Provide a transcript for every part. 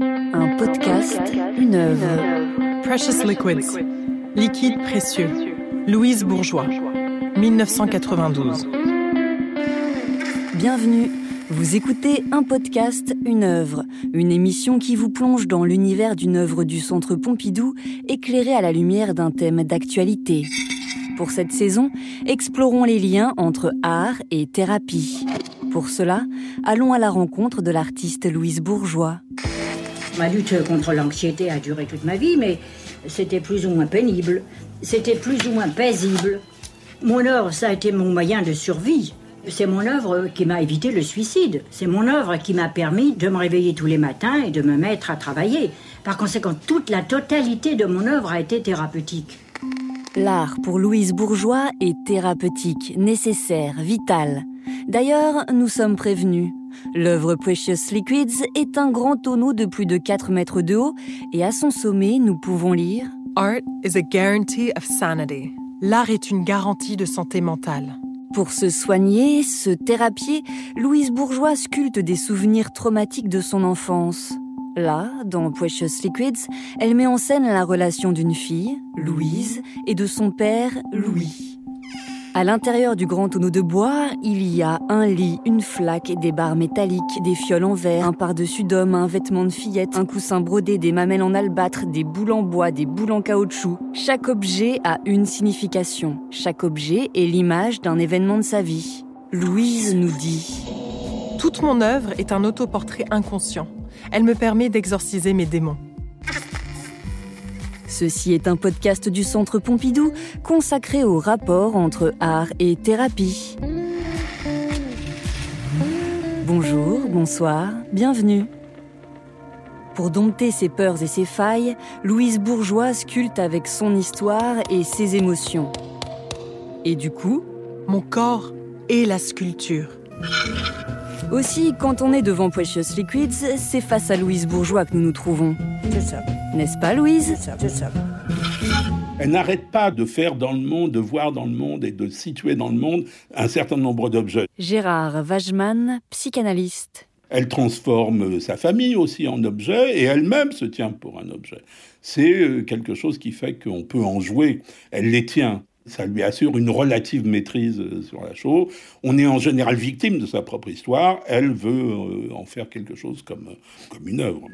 Un podcast, une œuvre. Precious Liquids. Liquide précieux. Louise Bourgeois. 1992. Bienvenue. Vous écoutez un podcast, une œuvre, une émission qui vous plonge dans l'univers d'une œuvre du Centre Pompidou, éclairée à la lumière d'un thème d'actualité. Pour cette saison, explorons les liens entre art et thérapie. Pour cela, allons à la rencontre de l'artiste Louise Bourgeois. Ma lutte contre l'anxiété a duré toute ma vie, mais c'était plus ou moins pénible. C'était plus ou moins paisible. Mon œuvre, ça a été mon moyen de survie. C'est mon œuvre qui m'a évité le suicide. C'est mon œuvre qui m'a permis de me réveiller tous les matins et de me mettre à travailler. Par conséquent, toute la totalité de mon œuvre a été thérapeutique. L'art pour Louise Bourgeois est thérapeutique, nécessaire, vital. D'ailleurs, nous sommes prévenus. L'œuvre Precious Liquids est un grand tonneau de plus de 4 mètres de haut et à son sommet, nous pouvons lire Art is a guarantee of sanity. L'art est une garantie de santé mentale. Pour se soigner, se thérapier, Louise Bourgeois sculpte des souvenirs traumatiques de son enfance. Là, dans Precious Liquids, elle met en scène la relation d'une fille, Louise, et de son père, Louis. À l'intérieur du grand tonneau de bois, il y a un lit, une flaque, des barres métalliques, des fioles en verre, un par-dessus d'homme, un vêtement de fillette, un coussin brodé, des mamelles en albâtre, des boules en bois, des boules en caoutchouc. Chaque objet a une signification. Chaque objet est l'image d'un événement de sa vie. Louise nous dit Toute mon œuvre est un autoportrait inconscient. Elle me permet d'exorciser mes démons. Ceci est un podcast du Centre Pompidou consacré au rapport entre art et thérapie. Bonjour, bonsoir, bienvenue. Pour dompter ses peurs et ses failles, Louise Bourgeois sculpte avec son histoire et ses émotions. Et du coup, mon corps est la sculpture. Aussi, quand on est devant Precious Liquids, c'est face à Louise Bourgeois que nous nous trouvons. C'est ça. N'est-ce pas, Louise C'est ça. Elle n'arrête pas de faire dans le monde, de voir dans le monde et de situer dans le monde un certain nombre d'objets. Gérard Wajman, psychanalyste. Elle transforme sa famille aussi en objet et elle-même se tient pour un objet. C'est euh, quelque chose qui fait qu'on peut en jouer. Elle les tient. Ça lui assure une relative maîtrise euh, sur la chose. On est en général victime de sa propre histoire. Elle veut euh, en faire quelque chose comme, comme une œuvre.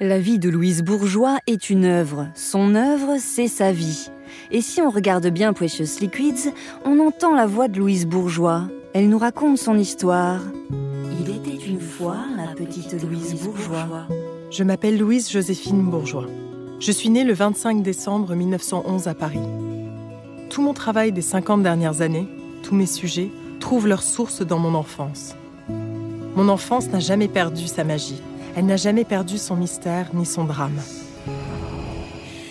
La vie de Louise Bourgeois est une œuvre. Son œuvre, c'est sa vie. Et si on regarde bien Precious Liquids, on entend la voix de Louise Bourgeois. Elle nous raconte son histoire. Il était une fois la petite Louise Bourgeois. Je m'appelle Louise Joséphine Bourgeois. Je suis née le 25 décembre 1911 à Paris. Tout mon travail des 50 dernières années, tous mes sujets, trouvent leur source dans mon enfance. Mon enfance n'a jamais perdu sa magie. Elle n'a jamais perdu son mystère ni son drame.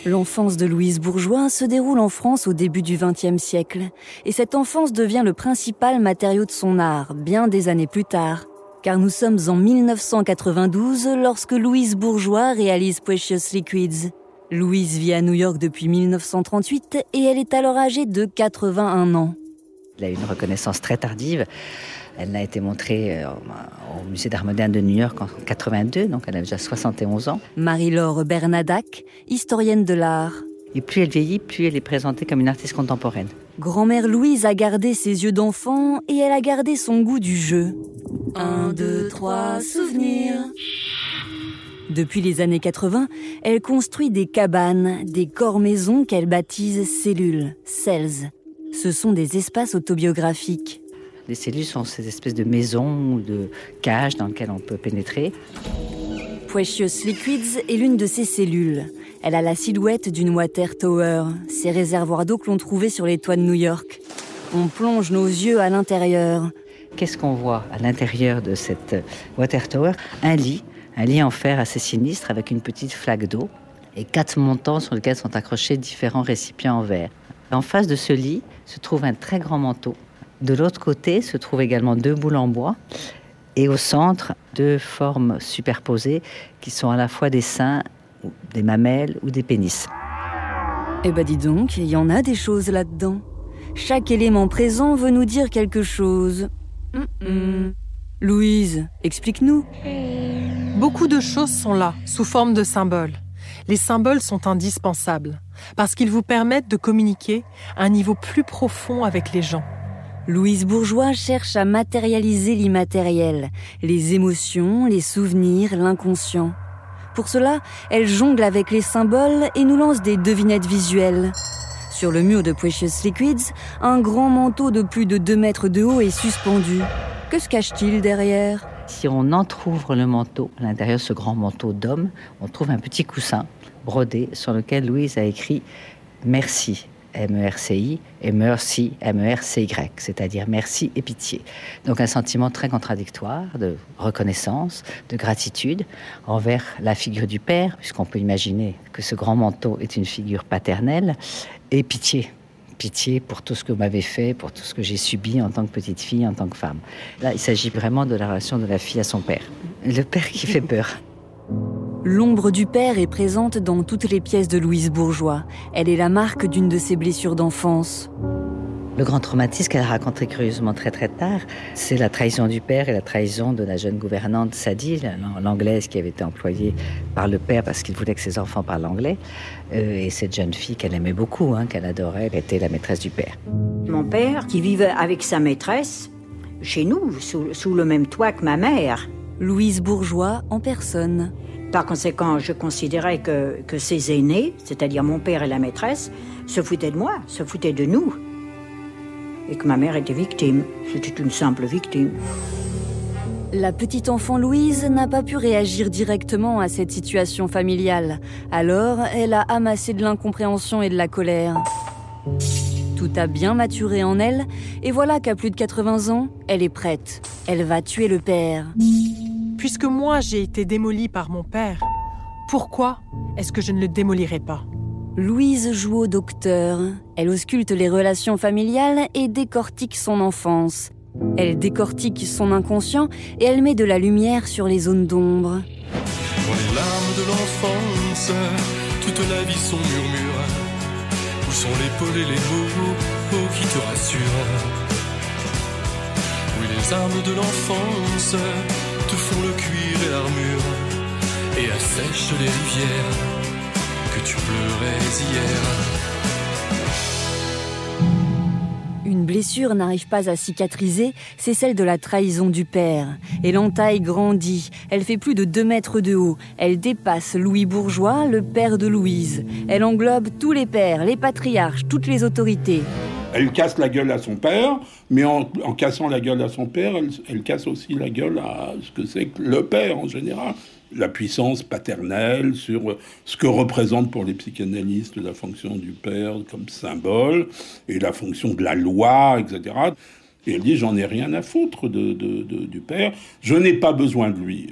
L'enfance de Louise Bourgeois se déroule en France au début du XXe siècle, et cette enfance devient le principal matériau de son art bien des années plus tard, car nous sommes en 1992 lorsque Louise Bourgeois réalise Precious Liquids. Louise vit à New York depuis 1938 et elle est alors âgée de 81 ans. Elle a une reconnaissance très tardive. Elle n'a été montrée euh, au musée d'art moderne de New York en 82, donc elle a déjà 71 ans. Marie-Laure Bernadac, historienne de l'art. Et plus elle vieillit, plus elle est présentée comme une artiste contemporaine. Grand-mère Louise a gardé ses yeux d'enfant et elle a gardé son goût du jeu. Un, deux, trois, souvenirs. Depuis les années 80, elle construit des cabanes, des corps-maisons qu'elle baptise cellules, cells. Ce sont des espaces autobiographiques. Les cellules sont ces espèces de maisons ou de cages dans lesquelles on peut pénétrer. Precious Liquids est l'une de ces cellules. Elle a la silhouette d'une water tower, ces réservoirs d'eau que l'on trouvait sur les toits de New York. On plonge nos yeux à l'intérieur. Qu'est-ce qu'on voit à l'intérieur de cette water tower? Un lit, un lit en fer assez sinistre avec une petite flaque d'eau et quatre montants sur lesquels sont accrochés différents récipients en verre. En face de ce lit se trouve un très grand manteau. De l'autre côté se trouvent également deux boules en bois et au centre deux formes superposées qui sont à la fois des seins, des mamelles ou des pénis. Eh ben dis donc, il y en a des choses là-dedans. Chaque élément présent veut nous dire quelque chose. Mm -mm. Louise, explique-nous. Beaucoup de choses sont là, sous forme de symboles. Les symboles sont indispensables, parce qu'ils vous permettent de communiquer à un niveau plus profond avec les gens. Louise Bourgeois cherche à matérialiser l'immatériel, les émotions, les souvenirs, l'inconscient. Pour cela, elle jongle avec les symboles et nous lance des devinettes visuelles. Sur le mur de Precious Liquids, un grand manteau de plus de 2 mètres de haut est suspendu. Que se cache-t-il derrière? Si on entr'ouvre le manteau, à l'intérieur de ce grand manteau d'homme, on trouve un petit coussin brodé sur lequel Louise a écrit Merci, M-E-R-C-I, et Mercy, M-E-R-C-Y, c'est-à-dire merci et pitié. Donc un sentiment très contradictoire de reconnaissance, de gratitude envers la figure du père, puisqu'on peut imaginer que ce grand manteau est une figure paternelle, et pitié, pitié pour tout ce que vous m'avez fait, pour tout ce que j'ai subi en tant que petite fille, en tant que femme. Là, il s'agit vraiment de la relation de la fille à son père. Le père qui fait peur. L'ombre du père est présente dans toutes les pièces de Louise Bourgeois. Elle est la marque d'une de ses blessures d'enfance. Le grand traumatisme qu'elle a raconté curieusement très très tard, c'est la trahison du père et la trahison de la jeune gouvernante Sadie, l'anglaise qui avait été employée par le père parce qu'il voulait que ses enfants parlent anglais. Euh, et cette jeune fille qu'elle aimait beaucoup, hein, qu'elle adorait, elle était la maîtresse du père. Mon père, qui vivait avec sa maîtresse, chez nous, sous, sous le même toit que ma mère. Louise Bourgeois en personne. Par conséquent, je considérais que, que ses aînés, c'est-à-dire mon père et la maîtresse, se foutaient de moi, se foutaient de nous et que ma mère était victime. C'était une simple victime. La petite enfant Louise n'a pas pu réagir directement à cette situation familiale. Alors, elle a amassé de l'incompréhension et de la colère. Tout a bien maturé en elle, et voilà qu'à plus de 80 ans, elle est prête. Elle va tuer le père. Puisque moi j'ai été démolie par mon père, pourquoi est-ce que je ne le démolirai pas? Louise joue au docteur. Elle ausculte les relations familiales et décortique son enfance. Elle décortique son inconscient et elle met de la lumière sur les zones d'ombre. Dans les larmes de l'enfance, toute la vie son murmure. Où sont l'épaule et les mots qui te rassurent? Oui, les armes de l'enfance te font le cuir et l'armure et assèchent les rivières tu pleurais hier. Une blessure n'arrive pas à cicatriser, c'est celle de la trahison du père. Et l'entaille grandit, elle fait plus de 2 mètres de haut, elle dépasse Louis Bourgeois, le père de Louise. Elle englobe tous les pères, les patriarches, toutes les autorités. Elle casse la gueule à son père, mais en, cassant la gueule à son père, elle casse aussi la gueule à ce que c'est que le père en général la puissance paternelle, sur ce que représente pour les psychanalystes la fonction du père comme symbole, et la fonction de la loi, etc. Et elle dit, j'en ai rien à foutre de, du père, je n'ai pas besoin de lui.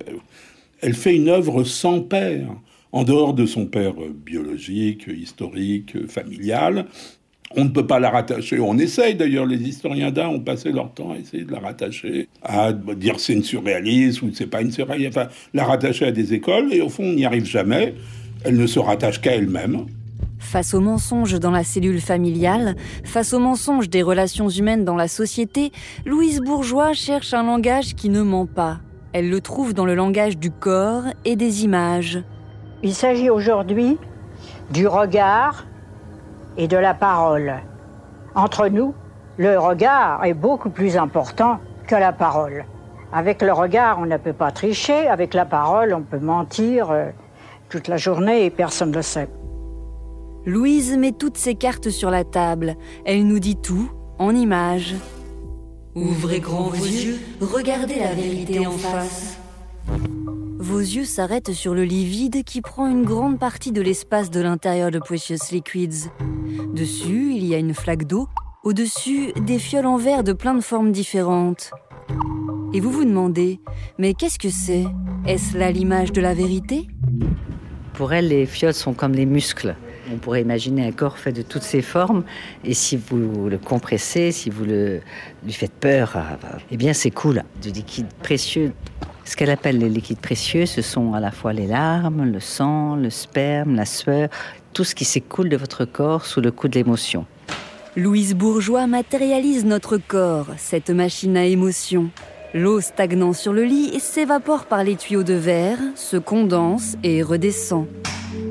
Elle fait une œuvre sans père, en dehors de son père biologique, historique, familial, on ne peut pas la rattacher. On essaye d'ailleurs, les historiens d'art ont passé leur temps à essayer de la rattacher, à dire c'est une surréaliste ou c'est pas une surréaliste, enfin, la rattacher à des écoles, et au fond, on n'y arrive jamais. Elle ne se rattache qu'à elle-même. Face aux mensonges dans la cellule familiale, face aux mensonges des relations humaines dans la société, Louise Bourgeois cherche un langage qui ne ment pas. Elle le trouve dans le langage du corps et des images. Il s'agit aujourd'hui du regard, et de la parole. Entre nous, le regard est beaucoup plus important que la parole. Avec le regard, on ne peut pas tricher, avec la parole, on peut mentir euh, toute la journée et personne ne le sait. Louise met toutes ses cartes sur la table. Elle nous dit tout en images. Ouvrez grand vos yeux, regardez la vérité en face. Vos yeux s'arrêtent sur le lit vide qui prend une grande partie de l'espace de l'intérieur de Precious Liquids. Dessus, il y a une flaque d'eau. Au-dessus, des fioles en verre de plein de formes différentes. Et vous vous demandez, mais qu'est-ce que c'est? Est-ce là l'image de la vérité? Pour elle, les fioles sont comme les muscles. On pourrait imaginer un corps fait de toutes ces formes, et si vous le compressez, si vous le, lui faites peur, eh bien c'est cool. Du liquide précieux ce qu'elle appelle les liquides précieux, ce sont à la fois les larmes, le sang, le sperme, la sueur, tout ce qui s'écoule de votre corps sous le coup de l'émotion. Louise Bourgeois matérialise notre corps, cette machine à émotion. L'eau stagnant sur le lit s'évapore par les tuyaux de verre, se condense et redescend.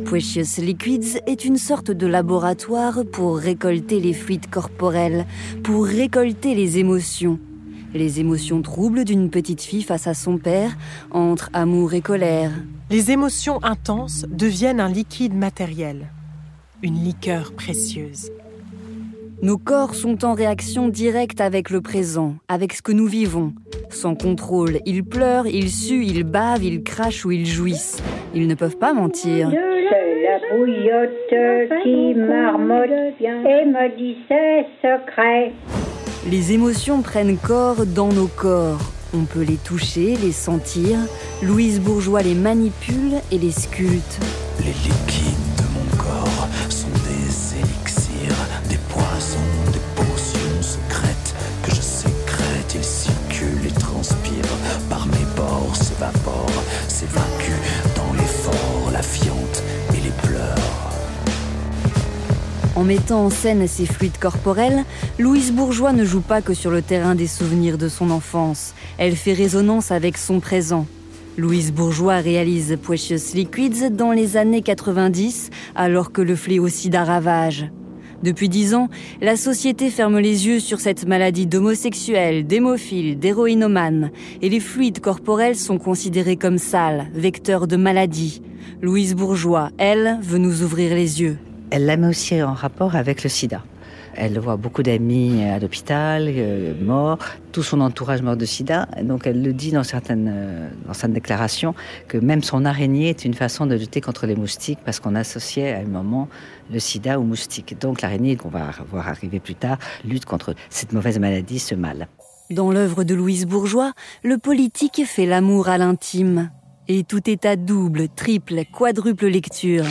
Precious Liquids est une sorte de laboratoire pour récolter les fluides corporels, pour récolter les émotions. Les émotions troubles d'une petite fille face à son père, entre amour et colère. Les émotions intenses deviennent un liquide matériel, une liqueur précieuse. Nos corps sont en réaction directe avec le présent, avec ce que nous vivons. Sans contrôle, ils pleurent, ils suent, ils bavent, ils crachent ou ils jouissent. Ils ne peuvent pas mentir. C'est la bouillotte qui marmotte et me dit ses secrets. Les émotions prennent corps dans nos corps. On peut les toucher, les sentir. Louise Bourgeois les manipule et les sculpte. En mettant en scène ses fluides corporels, Louise Bourgeois ne joue pas que sur le terrain des souvenirs de son enfance. Elle fait résonance avec son présent. Louise Bourgeois réalise Precious Liquids dans les années 90, alors que le fléau sida ravage. Depuis dix ans, la société ferme les yeux sur cette maladie d'homosexuels, d'hémophiles, d'héroïnomanes, et les fluides corporels sont considérés comme sales, vecteurs de maladies. Louise Bourgeois, elle, veut nous ouvrir les yeux. Elle la met aussi en rapport avec le sida. Elle voit beaucoup d'amis à l'hôpital, euh, morts, tout son entourage mort de sida. Donc elle le dit dans certaines, euh, dans certaines déclarations que même son araignée est une façon de lutter contre les moustiques parce qu'on associait à un moment le sida aux moustiques. Donc l'araignée, qu'on va voir arriver plus tard, lutte contre cette mauvaise maladie, ce mal. Dans l'œuvre de Louise Bourgeois, le politique fait l'amour à l'intime. Et tout est à double, triple, quadruple lecture.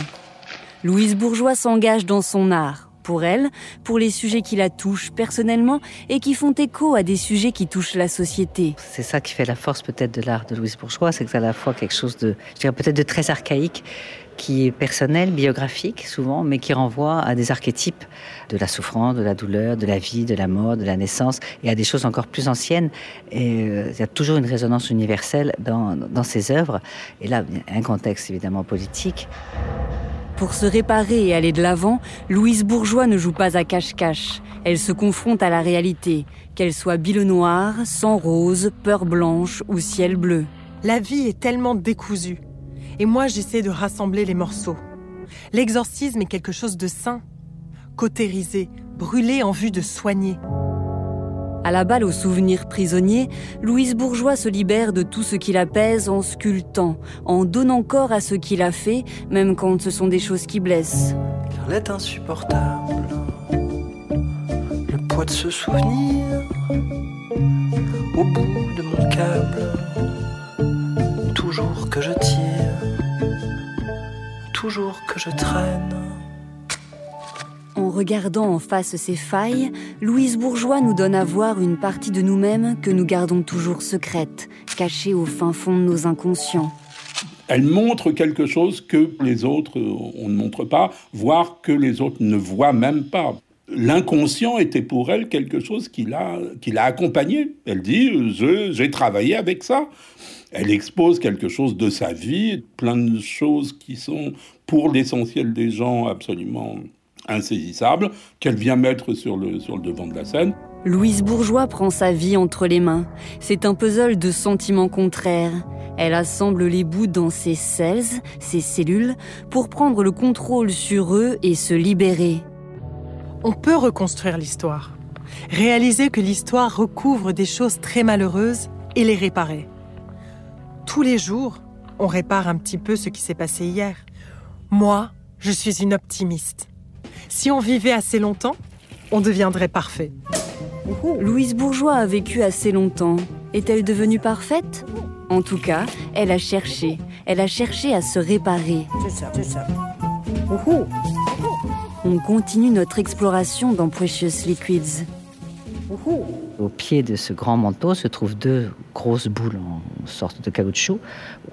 Louise Bourgeois s'engage dans son art, pour elle, pour les sujets qui la touchent personnellement et qui font écho à des sujets qui touchent la société. C'est ça qui fait la force peut-être de l'art de Louise Bourgeois, c'est que c'est à la fois quelque chose de, je dirais peut-être de très archaïque, qui est personnel, biographique souvent, mais qui renvoie à des archétypes de la souffrance, de la douleur, de la vie, de la mort, de la naissance, et à des choses encore plus anciennes. Et euh, il y a toujours une résonance universelle dans, dans œuvres. Et là, un contexte évidemment politique. Pour se réparer et aller de l'avant, Louise Bourgeois ne joue pas à cache-cache. Elle se confronte à la réalité, qu'elle soit bile noire, sang rose, peur blanche ou ciel bleu. La vie est tellement décousue. Et moi, j'essaie de rassembler les morceaux. L'exorcisme est quelque chose de sain, cautérisé, brûlé en vue de soigner. À la balle aux souvenirs prisonniers, Louise Bourgeois se libère de tout ce qui la en sculptant, en donnant corps à ce qu'il a fait, même quand ce sont des choses qui blessent. Car l'est insupportable, le poids de ce souvenir au bout de mon câble, toujours que je tire, toujours que je traîne. Regardant en face ces failles, Louise Bourgeois nous donne à voir une partie de nous-mêmes que nous gardons toujours secrète, cachée au fin fond de nos inconscients. Elle montre quelque chose que les autres, on ne montre pas, voire que les autres ne voient même pas. L'inconscient était pour elle quelque chose qui l'a, qui accompagnée. Elle dit, j'ai travaillé avec ça. Elle expose quelque chose de sa vie, plein de choses qui sont, pour l'essentiel des gens, absolument insaisissables, qu'elle vient mettre sur le, sur le devant de la scène. Louise Bourgeois prend sa vie entre les mains. C'est un puzzle de sentiments contraires. Elle assemble les bouts dans ses cells, ses cellules, pour prendre le contrôle sur eux et se libérer. On peut reconstruire l'histoire. Réaliser que l'histoire recouvre des choses très malheureuses et les réparer. Tous les jours, on répare un petit peu ce qui s'est passé hier. Moi, je suis une optimiste. Si on vivait assez longtemps, on deviendrait parfait. Louise Bourgeois a vécu assez longtemps. Est-elle devenue parfaite? En tout cas, elle a cherché. Elle a cherché à se réparer. C'est ça, c'est ça. On continue notre exploration dans Precious Liquids. Au pied de ce grand manteau se trouvent deux grosses boules en sorte de caoutchouc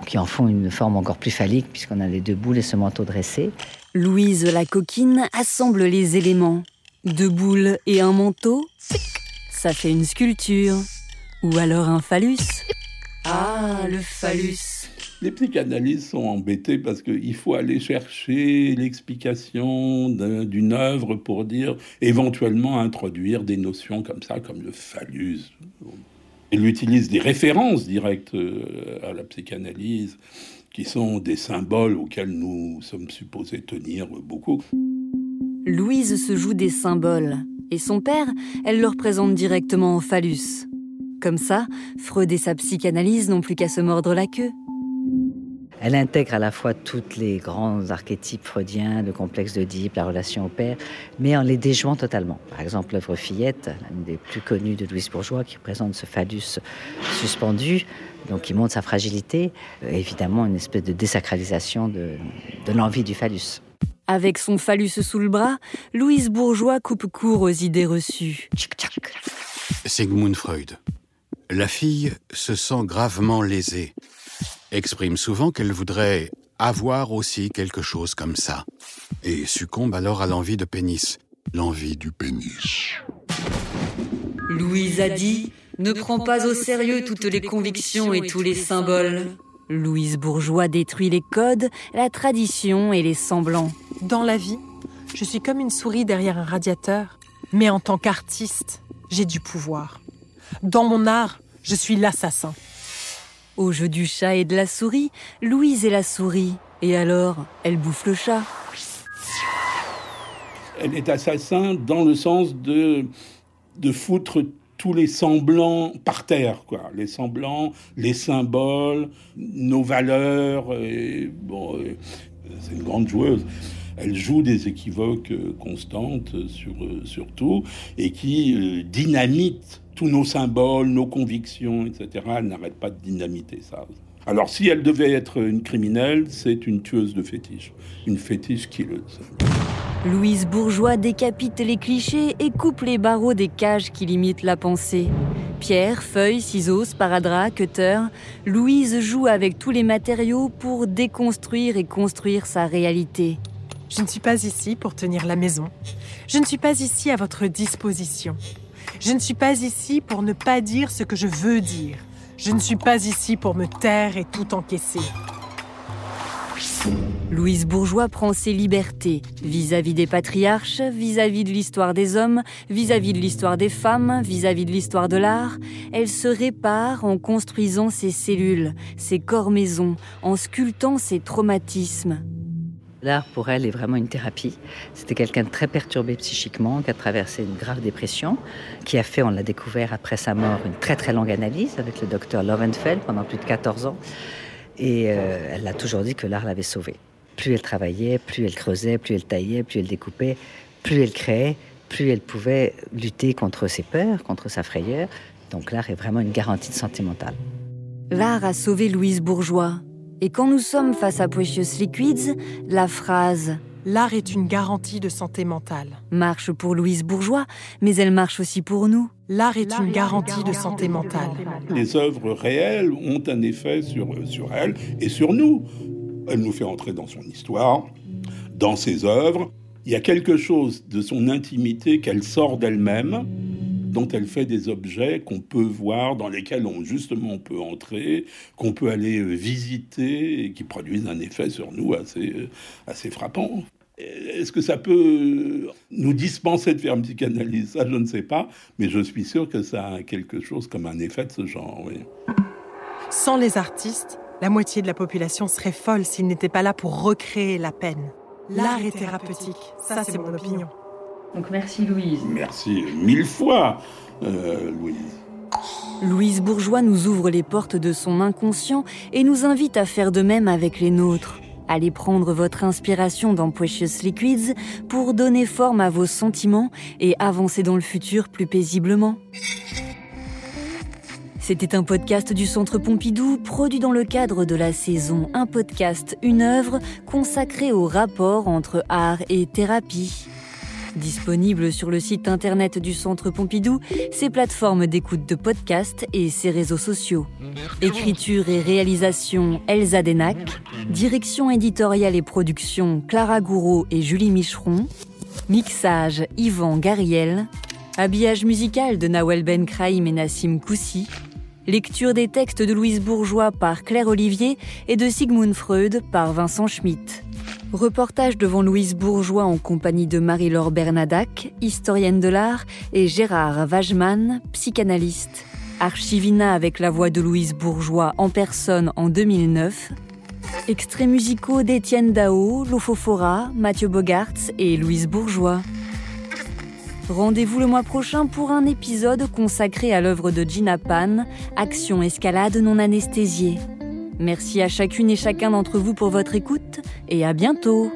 qui en font une forme encore plus phallique puisqu'on a les deux boules et ce manteau dressé. Louise la coquine assemble les éléments. Deux boules et un manteau, ça fait une sculpture. Ou alors un phallus Ah, le phallus Les psychanalystes sont embêtés parce qu'il faut aller chercher l'explication d'une œuvre pour dire, éventuellement introduire des notions comme ça, comme le phallus. Il utilise des références directes euh, à la psychanalyse, qui sont des symboles auxquels nous sommes supposés tenir beaucoup. Louise se joue des symboles, et son père, elle le représente directement en phallus. Comme ça, Freud et sa psychanalyse n'ont plus qu'à se mordre la queue. Elle intègre à la fois tous les grands archétypes freudiens, le complexe d'Oedipe, la relation au père, mais en les déjouant totalement. Par exemple, l'œuvre Fillette, l'une des plus connues de Louise Bourgeois, qui représente ce phallus suspendu, donc qui montre sa fragilité, évidemment une espèce de désacralisation de, de l'envie du phallus. Avec son phallus sous le bras, Louise Bourgeois coupe court aux idées reçues. Sigmund Freud. La fille se sent gravement lésée exprime souvent qu'elle voudrait avoir aussi quelque chose comme ça, et succombe alors à l'envie de pénis, l'envie du pénis. Louise a dit Ne prends pas au sérieux toutes les convictions et tous les symboles. Louise Bourgeois détruit les codes, la tradition et les semblants. Dans la vie, je suis comme une souris derrière un radiateur, mais en tant qu'artiste, j'ai du pouvoir. Dans mon art, je suis l'assassin. Au jeu du chat et de la souris, Louise est la souris. Et alors, elle bouffe le chat. Elle est assassin dans le sens de, de foutre tous les semblants par terre, quoi. Les semblants, les symboles, nos valeurs. bon, c'est une grande joueuse. Elle joue des équivoques constantes sur, sur tout et qui euh, dynamite tous nos symboles, nos convictions, etc. Elle n'arrête pas de dynamiter ça. Alors si elle devait être une criminelle, c'est une tueuse de fétiche, une fétiche killeuse. Louise Bourgeois décapite les clichés et coupe les barreaux des cages qui limitent la pensée. Pierre, feuilles, ciseaux, sparadrap, cutter, Louise joue avec tous les matériaux pour déconstruire et construire sa réalité. Je ne suis pas ici pour tenir la maison. Je ne suis pas ici à votre disposition. Je ne suis pas ici pour ne pas dire ce que je veux dire. Je ne suis pas ici pour me taire et tout encaisser. Louise Bourgeois prend ses libertés vis-à-vis des patriarches, vis-à-vis de l'histoire des hommes, vis-à-vis de l'histoire des femmes, vis-à-vis de l'histoire de l'art. Elle se répare en construisant ses cellules, ses corps-maisons, en sculptant ses traumatismes. L'art pour elle est vraiment une thérapie. C'était quelqu'un de très perturbé psychiquement, qui a traversé une grave dépression, qui a fait, on l'a découvert après sa mort, une très très longue analyse avec le docteur Lovenfeld pendant plus de 14 ans. Et euh, elle a toujours dit que l'art l'avait sauvée. Plus elle travaillait, plus elle creusait, plus elle taillait, plus elle découpait, plus elle créait, plus elle pouvait lutter contre ses peurs, contre sa frayeur. Donc l'art est vraiment une garantie de santé mentale. L'art a sauvé Louise Bourgeois, et quand nous sommes face à Precious Liquids, la phrase L'art est une garantie de santé mentale marche pour Louise Bourgeois, mais elle marche aussi pour nous. L'art est une garantie de santé mentale. Les œuvres réelles ont un effet sur, sur elle et sur nous. Elle nous fait entrer dans son histoire, dans ses œuvres. Il y a quelque chose de son intimité qu'elle sort d'elle-même dont elle fait des objets qu'on peut voir, dans lesquels on justement on peut entrer, qu'on peut aller euh, visiter et qui produisent un effet sur nous assez, euh, assez frappant. Est-ce que ça peut nous dispenser de faire une psychanalyse Ça, je ne sais pas, mais je suis sûr que ça a quelque chose comme un effet de ce genre. Oui. Sans les artistes, la moitié de la population serait folle s'ils n'étaient pas là pour recréer la peine. L'art est thérapeutique, ça c'est mon opinion. Donc merci Louise. Merci mille fois, euh, Louise. Louise Bourgeois nous ouvre les portes de son inconscient et nous invite à faire de même avec les nôtres. Allez prendre votre inspiration dans Precious Liquids pour donner forme à vos sentiments et avancer dans le futur plus paisiblement. C'était un podcast du Centre Pompidou, produit dans le cadre de la saison Un podcast, une œuvre consacrée au rapport entre art et thérapie. Disponible sur le site internet du Centre Pompidou, ses plateformes d'écoute de podcasts et ses réseaux sociaux. Écriture et réalisation Elsa Denac, direction éditoriale et production Clara Gouraud et Julie Micheron, mixage Yvan Gariel, habillage musical de Nawel Ben Kraïm et Nassim Koussi, Lecture des textes de Louise Bourgeois par Claire Olivier et de Sigmund Freud par Vincent Schmitt. Reportage devant Louise Bourgeois en compagnie de Marie-Laure Bernadac, historienne de l'art, et Gérard Wageman, psychanalyste. Archivina avec la voix de Louise Bourgeois en personne en 2009. Extraits musicaux d'Étienne Dao, Lofofora, Mathieu Bogarts et Louise Bourgeois. Rendez-vous le mois prochain pour un épisode consacré à l'œuvre de Gina Pan, Action escalade non anesthésiée. Merci à chacune et chacun d'entre vous pour votre écoute et à bientôt